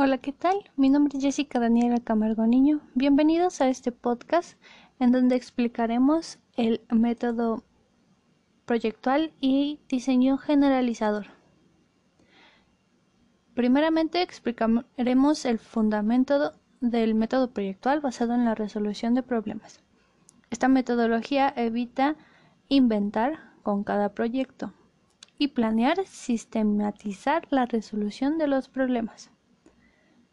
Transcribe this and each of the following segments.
Hola, ¿qué tal? Mi nombre es Jessica Daniela Camargo Niño. Bienvenidos a este podcast en donde explicaremos el método proyectual y diseño generalizador. Primeramente explicaremos el fundamento del método proyectual basado en la resolución de problemas. Esta metodología evita inventar con cada proyecto y planear sistematizar la resolución de los problemas.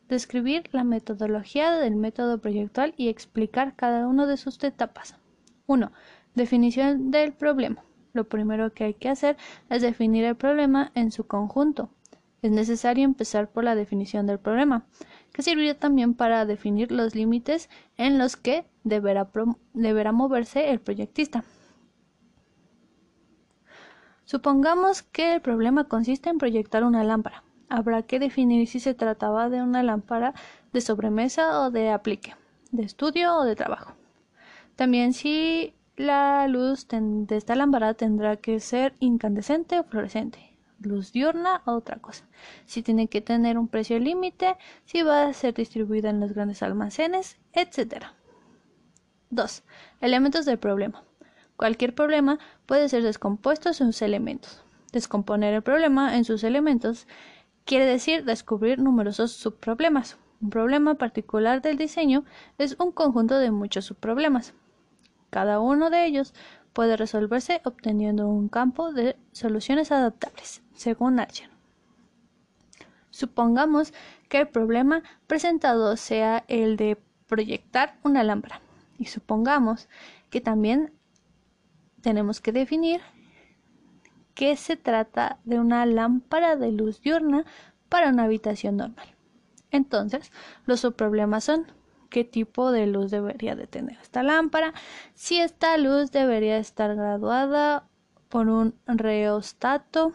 Describir la metodología del método proyectual y explicar cada una de sus etapas. 1. Definición del problema. Lo primero que hay que hacer es definir el problema en su conjunto. Es necesario empezar por la definición del problema, que servirá también para definir los límites en los que deberá moverse el proyectista. Supongamos que el problema consiste en proyectar una lámpara. Habrá que definir si se trataba de una lámpara de sobremesa o de aplique, de estudio o de trabajo. También si la luz de esta lámpara tendrá que ser incandescente o fluorescente, luz diurna o otra cosa. Si tiene que tener un precio límite, si va a ser distribuida en los grandes almacenes, etc. 2. Elementos del problema. Cualquier problema puede ser descompuesto en sus elementos. Descomponer el problema en sus elementos quiere decir descubrir numerosos subproblemas. Un problema particular del diseño es un conjunto de muchos subproblemas. Cada uno de ellos puede resolverse obteniendo un campo de soluciones adaptables, según Archer. Supongamos que el problema presentado sea el de proyectar una lámpara y supongamos que también tenemos que definir que se trata de una lámpara de luz diurna para una habitación normal. Entonces, los subproblemas son qué tipo de luz debería de tener esta lámpara, si esta luz debería estar graduada por un reostato,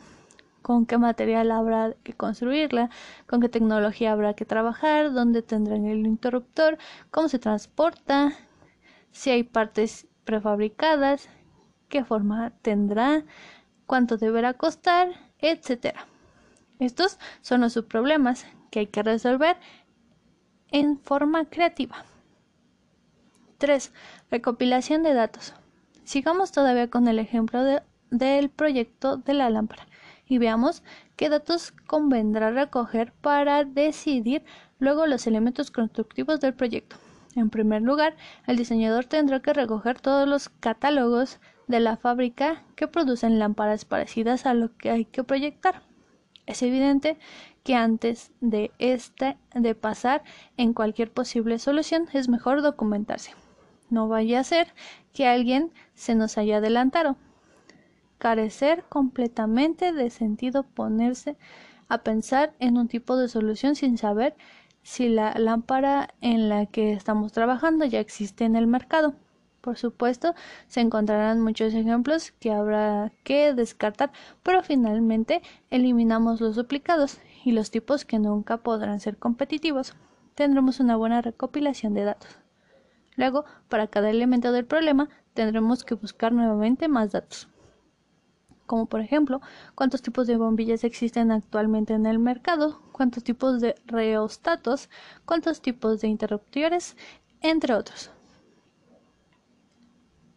con qué material habrá que construirla, con qué tecnología habrá que trabajar, dónde tendrán el interruptor, cómo se transporta, si hay partes prefabricadas, qué forma tendrá, cuánto deberá costar, etc. Estos son los subproblemas que hay que resolver en forma creativa. 3. Recopilación de datos. Sigamos todavía con el ejemplo del proyecto de la lámpara y veamos qué datos convendrá recoger para decidir luego los elementos constructivos del proyecto. En primer lugar, el diseñador tendrá que recoger todos los catálogos de la fábrica que producen lámparas parecidas a lo que hay que proyectar. Es evidente que antes de este de pasar en cualquier posible solución es mejor documentarse. No vaya a ser que alguien se nos haya adelantado. Carecer completamente de sentido ponerse a pensar en un tipo de solución sin saber si la lámpara en la que estamos trabajando ya existe en el mercado. Por supuesto, se encontrarán muchos ejemplos que habrá que descartar, pero finalmente eliminamos los duplicados y los tipos que nunca podrán ser competitivos. Tendremos una buena recopilación de datos. Luego, para cada elemento del problema, tendremos que buscar nuevamente más datos. Como por ejemplo, cuántos tipos de bombillas existen actualmente en el mercado, cuántos tipos de reostatos, cuántos tipos de interruptores, entre otros.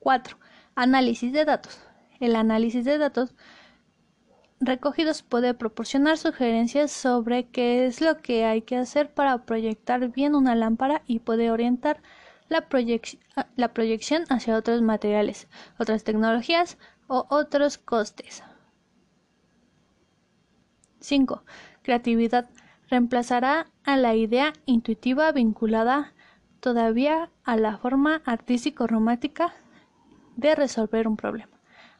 4. Análisis de datos. El análisis de datos recogidos puede proporcionar sugerencias sobre qué es lo que hay que hacer para proyectar bien una lámpara y puede orientar la, la proyección hacia otros materiales, otras tecnologías o otros costes. 5. Creatividad. Reemplazará a la idea intuitiva vinculada todavía a la forma artístico-romántica de resolver un problema.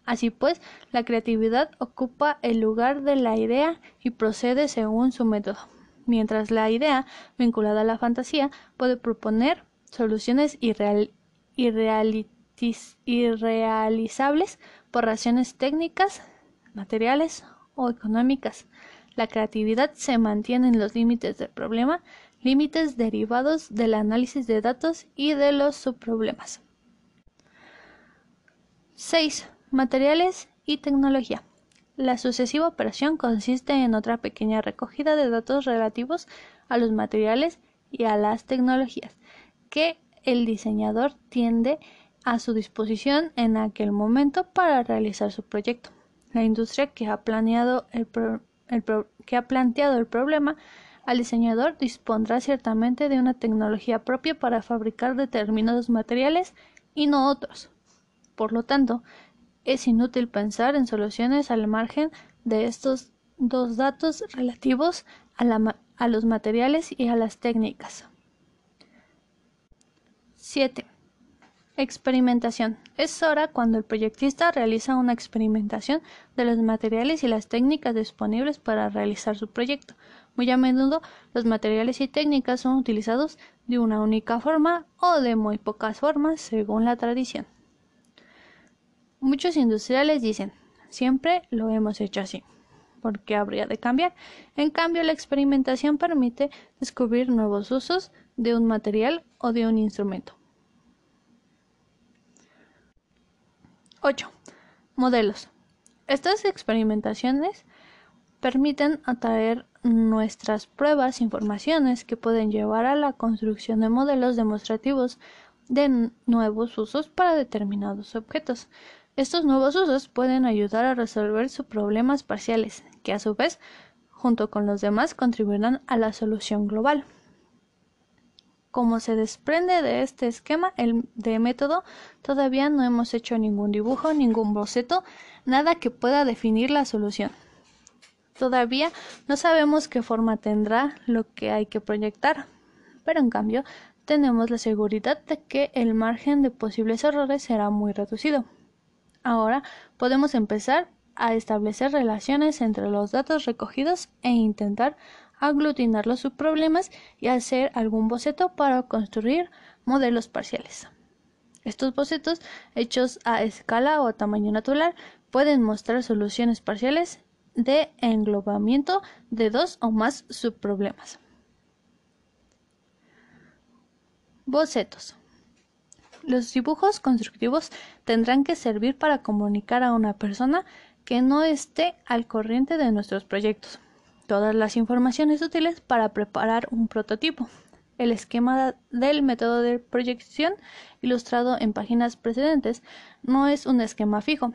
Así pues, la creatividad ocupa el lugar de la idea y procede según su método, mientras la idea, vinculada a la fantasía, puede proponer soluciones irrealizables por razones técnicas, materiales o económicas. La creatividad se mantiene en los límites del problema, límites derivados del análisis de datos y de los subproblemas. 6. Materiales y tecnología. La sucesiva operación consiste en otra pequeña recogida de datos relativos a los materiales y a las tecnologías que el diseñador tiende a su disposición en aquel momento para realizar su proyecto. La industria que ha, que ha planteado el problema al diseñador dispondrá ciertamente de una tecnología propia para fabricar determinados materiales y no otros. Por lo tanto, es inútil pensar en soluciones al margen de estos dos datos relativos a, los materiales y a las técnicas. 7. Experimentación. Es hora cuando el proyectista realiza una experimentación de los materiales y las técnicas disponibles para realizar su proyecto. Muy a menudo los materiales y técnicas son utilizados de una única forma o de muy pocas formas según la tradición. Muchos industriales dicen, siempre lo hemos hecho así. ¿Por qué habría de cambiar? En cambio, la experimentación permite descubrir nuevos usos de un material o de un instrumento. 8. Modelos. Estas experimentaciones permiten atraer nuestras pruebas, informaciones que pueden llevar a la construcción de modelos demostrativos de nuevos usos para determinados objetos. Estos nuevos usos pueden ayudar a resolver sus problemas parciales, que a su vez, junto con los demás, contribuirán a la solución global. Como se desprende de este esquema el, de método, todavía no hemos hecho ningún dibujo, ningún boceto, nada que pueda definir la solución. Todavía no sabemos qué forma tendrá lo que hay que proyectar, pero en cambio tenemos la seguridad de que el margen de posibles errores será muy reducido. Ahora podemos empezar a establecer relaciones entre los datos recogidos e intentar aglutinar los subproblemas y hacer algún boceto para construir modelos parciales. Estos bocetos, hechos a escala o tamaño natural, pueden mostrar soluciones parciales de englobamiento de dos o más subproblemas. Bocetos. Los dibujos constructivos tendrán que servir para comunicar a una persona que no esté al corriente de nuestros proyectos todas las informaciones útiles para preparar un prototipo. El esquema del método de proyección ilustrado en páginas precedentes no es un esquema fijo,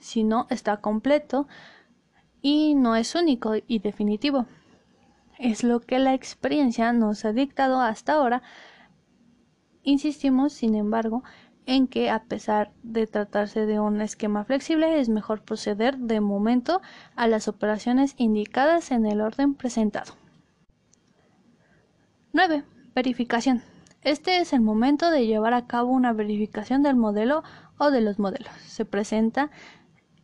sino está completo y no es único y definitivo. Es lo que la experiencia nos ha dictado hasta ahora. Insistimos, sin embargo, en que a pesar de tratarse de un esquema flexible es mejor proceder de momento a las operaciones indicadas en el orden presentado. 9. Verificación. Este es el momento de llevar a cabo una verificación del modelo o de los modelos. Se presenta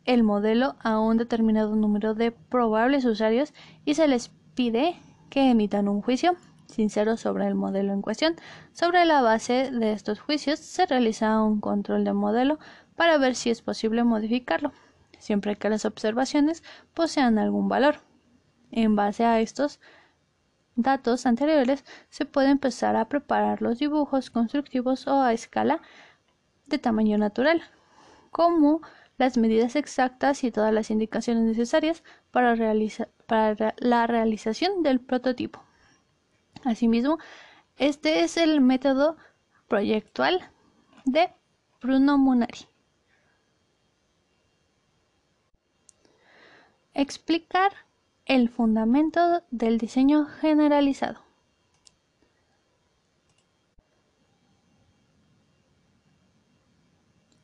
el modelo a un determinado número de probables usuarios y se les pide que emitan un juicio sincero sobre el modelo en cuestión. Sobre la base de estos juicios se realiza un control de modelo para ver si es posible modificarlo, siempre que las observaciones posean algún valor. En base a estos datos anteriores se puede empezar a preparar los dibujos constructivos o a escala de tamaño natural, como las medidas exactas y todas las indicaciones necesarias para, para la realización del prototipo. Asimismo, este es el método proyectual de Bruno Munari. Explicar el fundamento del diseño generalizado.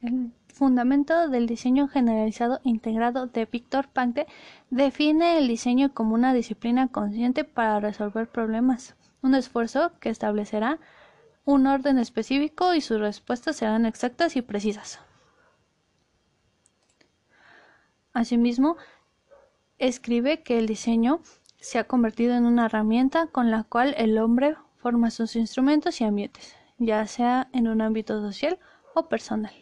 El fundamento del diseño generalizado integrado de Víctor Pankte define el diseño como una disciplina consciente para resolver problemas un esfuerzo que establecerá un orden específico y sus respuestas serán exactas y precisas. Asimismo, escribe que el diseño se ha convertido en una herramienta con la cual el hombre forma sus instrumentos y ambientes, ya sea en un ámbito social o personal.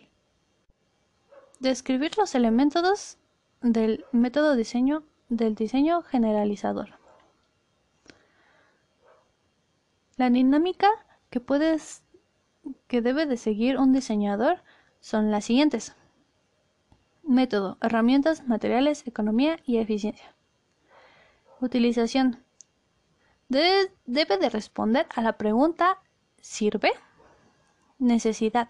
Describir los elementos del método diseño del diseño generalizador. La dinámica que puedes que debe de seguir un diseñador son las siguientes. Método, herramientas, materiales, economía y eficiencia. Utilización. Debe, de responder a la pregunta ¿sirve? Necesidad.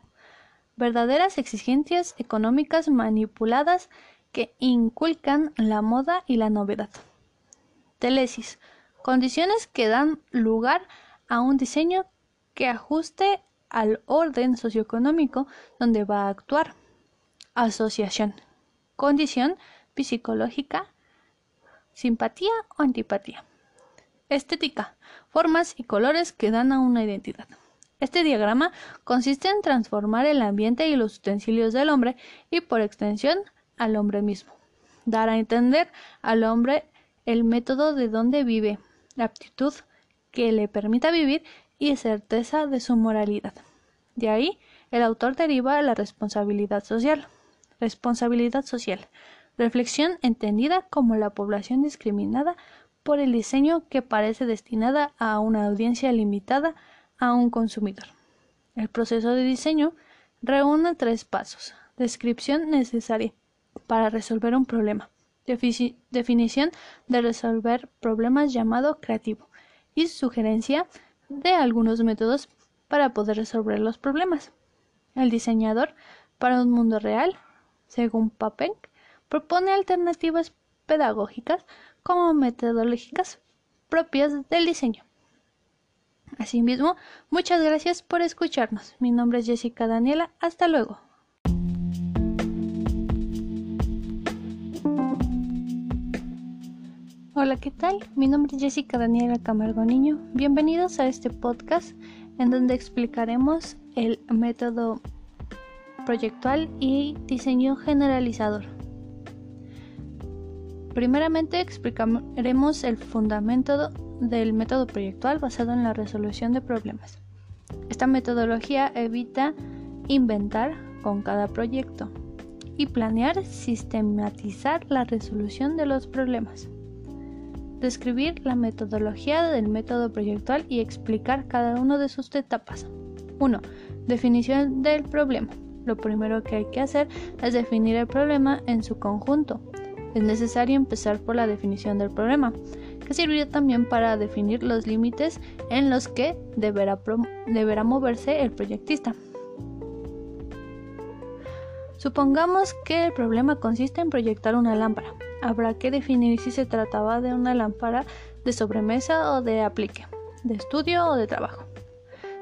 Verdaderas exigencias económicas manipuladas que inculcan la moda y la novedad. Telesis. Condiciones que dan lugar a un diseño que ajuste al orden socioeconómico donde va a actuar. Asociación. Condición psicológica, simpatía o antipatía. Estética. Formas y colores que dan a una identidad. Este diagrama consiste en transformar el ambiente y los utensilios del hombre y por extensión al hombre mismo. Dar a entender al hombre el método de donde vive, la aptitud que le permita vivir y certeza de su moralidad. De ahí, el autor deriva la responsabilidad social. Responsabilidad social. Reflexión entendida como la población discriminada por el diseño que parece destinada a una audiencia limitada a un consumidor. El proceso de diseño reúne tres pasos. Descripción necesaria para resolver un problema. definición de resolver problemas llamado creativo. Y sugerencia de algunos métodos para poder resolver los problemas. El diseñador para un mundo real, según Papenk, propone alternativas pedagógicas como metodológicas propias del diseño. Asimismo, muchas gracias por escucharnos. Mi nombre es Jessica Daniela. Hasta luego. Hola, ¿qué tal? Mi nombre es Jessica Daniela Camargo Niño. Bienvenidos a este podcast en donde explicaremos el método proyectual y diseño generalizador. Primeramente explicaremos el fundamento del método proyectual basado en la resolución de problemas. Esta metodología evita inventar con cada proyecto y planear sistematizar la resolución de los problemas describir la metodología del método proyectual y explicar cada una de sus etapas. 1. Definición del problema. Lo primero que hay que hacer es definir el problema en su conjunto. Es necesario empezar por la definición del problema, que sirvió también para definir los límites en los que deberá moverse el proyectista. Supongamos que el problema consiste en proyectar una lámpara habrá que definir si se trataba de una lámpara de sobremesa o de aplique, de estudio o de trabajo.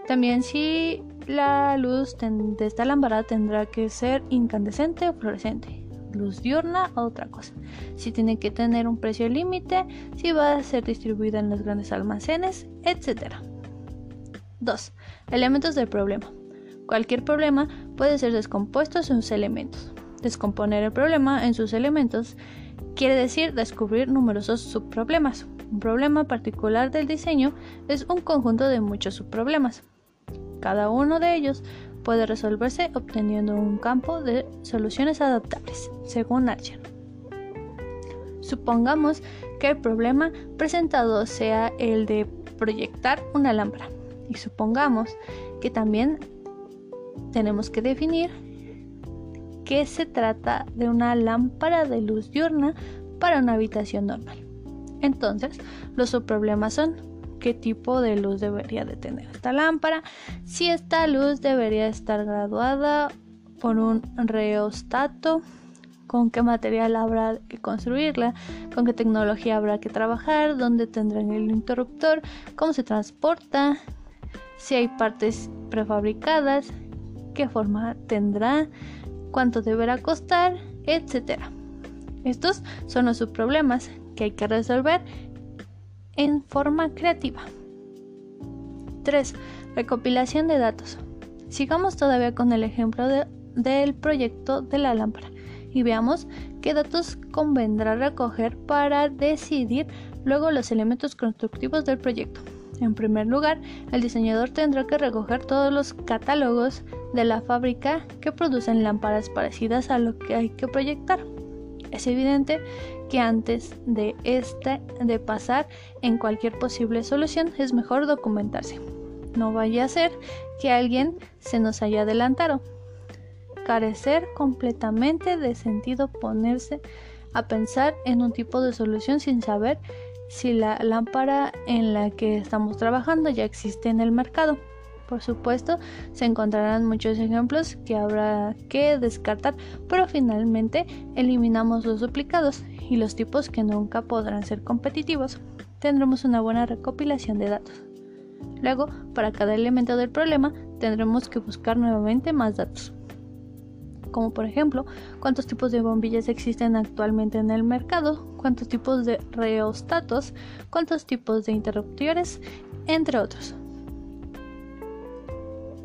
También si la luz de esta lámpara tendrá que ser incandescente o fluorescente, luz diurna o otra cosa. Si tiene que tener un precio límite, si va a ser distribuida en los grandes almacenes, etc. 2. Elementos del problema. Cualquier problema puede ser descompuesto en sus elementos. Descomponer el problema en sus elementos quiere decir descubrir numerosos subproblemas. Un problema particular del diseño es un conjunto de muchos subproblemas. Cada uno de ellos puede resolverse obteniendo un campo de soluciones adaptables, según Archer. Supongamos que el problema presentado sea el de proyectar una lámpara y supongamos que también tenemos que definir que se trata de una lámpara de luz diurna para una habitación normal. Entonces, los subproblemas son qué tipo de luz debería de tener esta lámpara, si esta luz debería estar graduada por un reostato, con qué material habrá que construirla, con qué tecnología habrá que trabajar, dónde tendrán el interruptor, cómo se transporta, si hay partes prefabricadas, qué forma tendrá, cuánto deberá costar, etc. Estos son los subproblemas que hay que resolver en forma creativa. 3. Recopilación de datos. Sigamos todavía con el ejemplo del proyecto de la lámpara y veamos qué datos convendrá recoger para decidir luego los elementos constructivos del proyecto. En primer lugar, el diseñador tendrá que recoger todos los catálogos de la fábrica que producen lámparas parecidas a lo que hay que proyectar. Es evidente que antes de este de pasar en cualquier posible solución es mejor documentarse. No vaya a ser que alguien se nos haya adelantado. carecer completamente de sentido ponerse a pensar en un tipo de solución sin saber si la lámpara en la que estamos trabajando ya existe en el mercado. Por supuesto, se encontrarán muchos ejemplos que habrá que descartar, pero finalmente eliminamos los duplicados y los tipos que nunca podrán ser competitivos. Tendremos una buena recopilación de datos. Luego, para cada elemento del problema, tendremos que buscar nuevamente más datos como por ejemplo cuántos tipos de bombillas existen actualmente en el mercado, cuántos tipos de reostatos, cuántos tipos de interruptores, entre otros.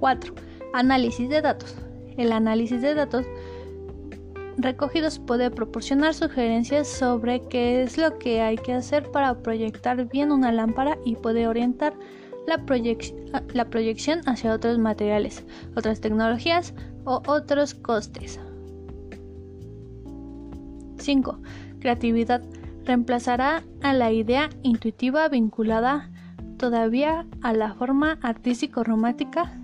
4. Análisis de datos. El análisis de datos recogidos puede proporcionar sugerencias sobre qué es lo que hay que hacer para proyectar bien una lámpara y puede orientar la, proyección hacia otros materiales, otras tecnologías, o otros costes. 5. Creatividad. Reemplazará a la idea intuitiva vinculada todavía a la forma artístico-romántica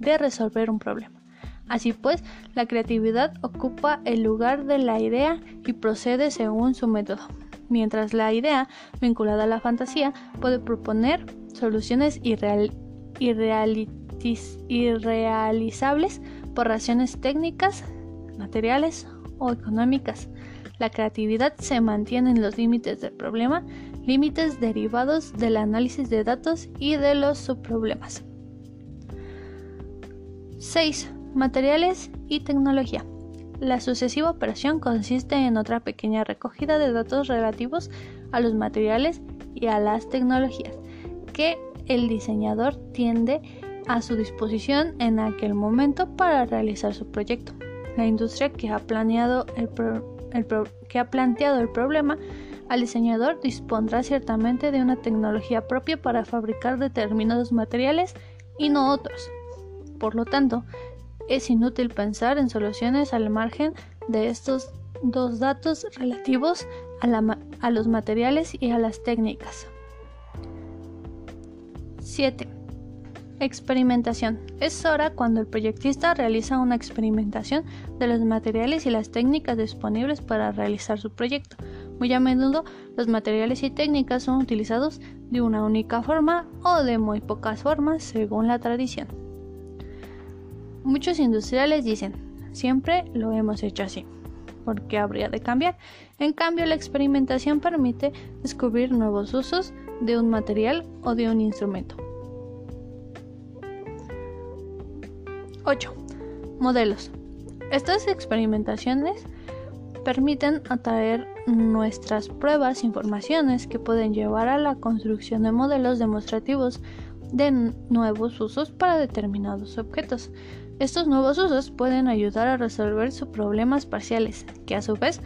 de resolver un problema. Así pues, la creatividad ocupa el lugar de la idea y procede según su método, mientras la idea vinculada a la fantasía puede proponer soluciones irrealizables por razones técnicas, materiales o económicas. La creatividad se mantiene en los límites del problema, límites derivados del análisis de datos y de los subproblemas. 6. Materiales y tecnología. La sucesiva operación consiste en otra pequeña recogida de datos relativos a los materiales y a las tecnologías que el diseñador tiende a su disposición en aquel momento para realizar su proyecto. La industria que ha que ha planteado el problema al diseñador dispondrá ciertamente de una tecnología propia para fabricar determinados materiales y no otros. Por lo tanto, es inútil pensar en soluciones al margen de estos dos datos relativos a los materiales y a las técnicas. 7. Experimentación. Es hora cuando el proyectista realiza una experimentación de los materiales y las técnicas disponibles para realizar su proyecto. Muy a menudo los materiales y técnicas son utilizados de una única forma o de muy pocas formas según la tradición. Muchos industriales dicen, siempre lo hemos hecho así. ¿Por qué habría de cambiar? En cambio, la experimentación permite descubrir nuevos usos de un material o de un instrumento. 8. Modelos. Estas experimentaciones permiten atraer nuestras pruebas, informaciones que pueden llevar a la construcción de modelos demostrativos de nuevos usos para determinados objetos. Estos nuevos usos pueden ayudar a resolver sus problemas parciales, que a su vez,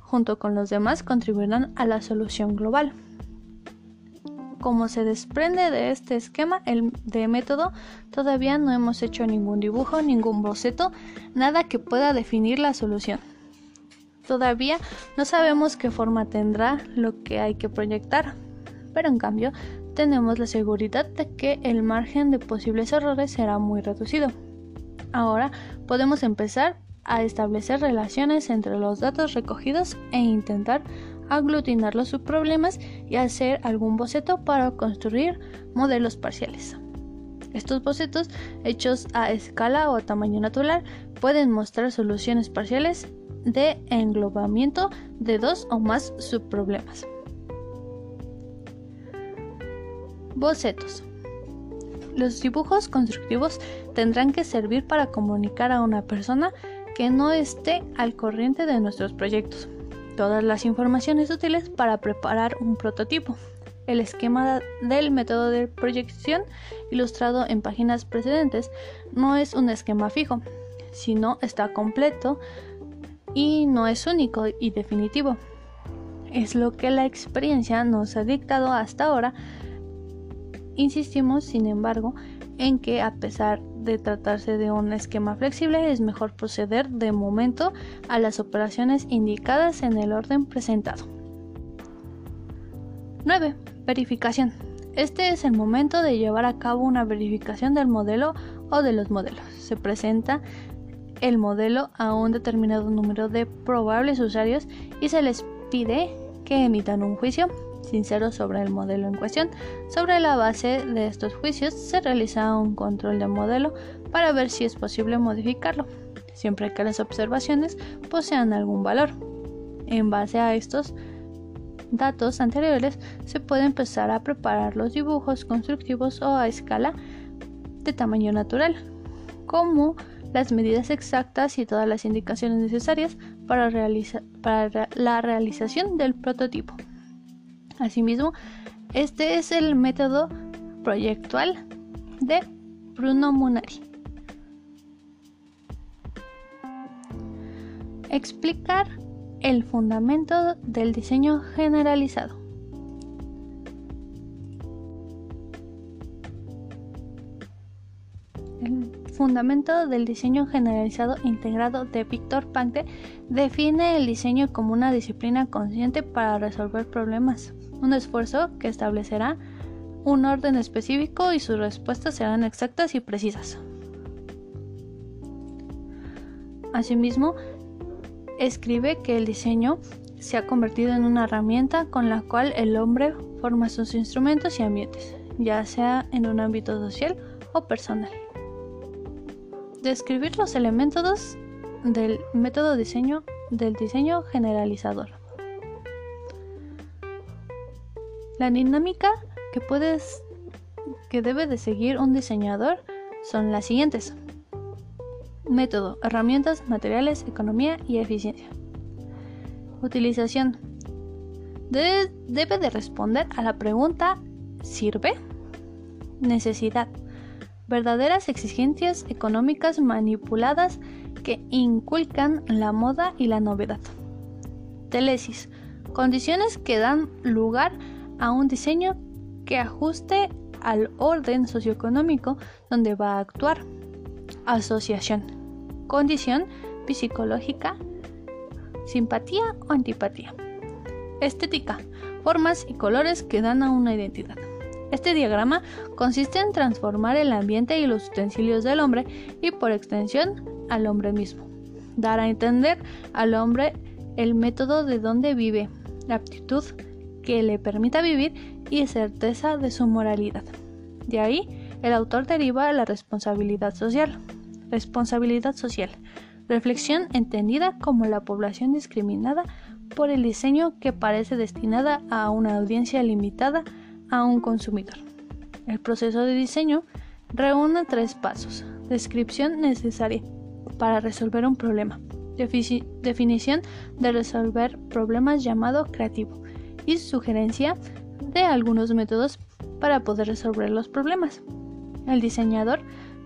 junto con los demás, contribuirán a la solución global como se desprende de este esquema el, de método, todavía no hemos hecho ningún dibujo, ningún boceto, nada que pueda definir la solución. Todavía no sabemos qué forma tendrá lo que hay que proyectar, pero en cambio tenemos la seguridad de que el margen de posibles errores será muy reducido. Ahora podemos empezar a establecer relaciones entre los datos recogidos e intentar aglutinar los subproblemas y hacer algún boceto para construir modelos parciales. Estos bocetos, hechos a escala o tamaño natural, pueden mostrar soluciones parciales de englobamiento de dos o más subproblemas. Bocetos. Los dibujos constructivos tendrán que servir para comunicar a una persona que no esté al corriente de nuestros proyectos todas las informaciones útiles para preparar un prototipo. El esquema del método de proyección ilustrado en páginas precedentes no es un esquema fijo, sino está completo y no es único y definitivo. Es lo que la experiencia nos ha dictado hasta ahora. Insistimos, sin embargo, en que a pesar de tratarse de un esquema flexible es mejor proceder de momento a las operaciones indicadas en el orden presentado. 9. Verificación. Este es el momento de llevar a cabo una verificación del modelo o de los modelos. Se presenta el modelo a un determinado número de probables usuarios y se les pide que emitan un juicio sincero sobre el modelo en cuestión. Sobre la base de estos juicios se realiza un control de modelo para ver si es posible modificarlo, siempre que las observaciones posean algún valor. En base a estos datos anteriores se puede empezar a preparar los dibujos constructivos o a escala de tamaño natural, como las medidas exactas y todas las indicaciones necesarias para, para la realización del prototipo. Asimismo, este es el método proyectual de Bruno Munari. Explicar el fundamento del diseño generalizado. El fundamento del diseño generalizado integrado de Víctor Pankte define el diseño como una disciplina consciente para resolver problemas un esfuerzo que establecerá un orden específico y sus respuestas serán exactas y precisas. Asimismo, escribe que el diseño se ha convertido en una herramienta con la cual el hombre forma sus instrumentos y ambientes, ya sea en un ámbito social o personal. Describir los elementos del método diseño del diseño generalizador. La dinámica que puedes que debe de seguir un diseñador son las siguientes. Método, herramientas, materiales, economía y eficiencia. Utilización. debe de responder a la pregunta ¿sirve? Necesidad. Verdaderas exigencias económicas manipuladas que inculcan la moda y la novedad. Telesis. Condiciones que dan lugar a a un diseño que ajuste al orden socioeconómico donde va a actuar. Asociación. Condición psicológica. Simpatía o antipatía. Estética. Formas y colores que dan a una identidad. Este diagrama consiste en transformar el ambiente y los utensilios del hombre y por extensión al hombre mismo. Dar a entender al hombre el método de donde vive, la aptitud, que le permita vivir y certeza de su moralidad. De ahí, el autor deriva la responsabilidad social. Responsabilidad social. Reflexión entendida como la población discriminada por el diseño que parece destinada a una audiencia limitada a un consumidor. El proceso de diseño reúne tres pasos. Descripción necesaria para resolver un problema. definición de resolver problemas llamado creativo y sugerencia de algunos métodos para poder resolver los problemas. El diseñador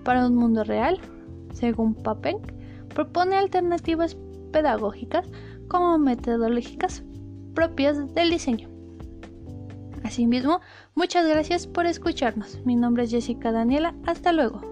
para un mundo real, según Papenk, propone alternativas pedagógicas como metodológicas propias del diseño. Asimismo, muchas gracias por escucharnos. Mi nombre es Jessica Daniela. Hasta luego.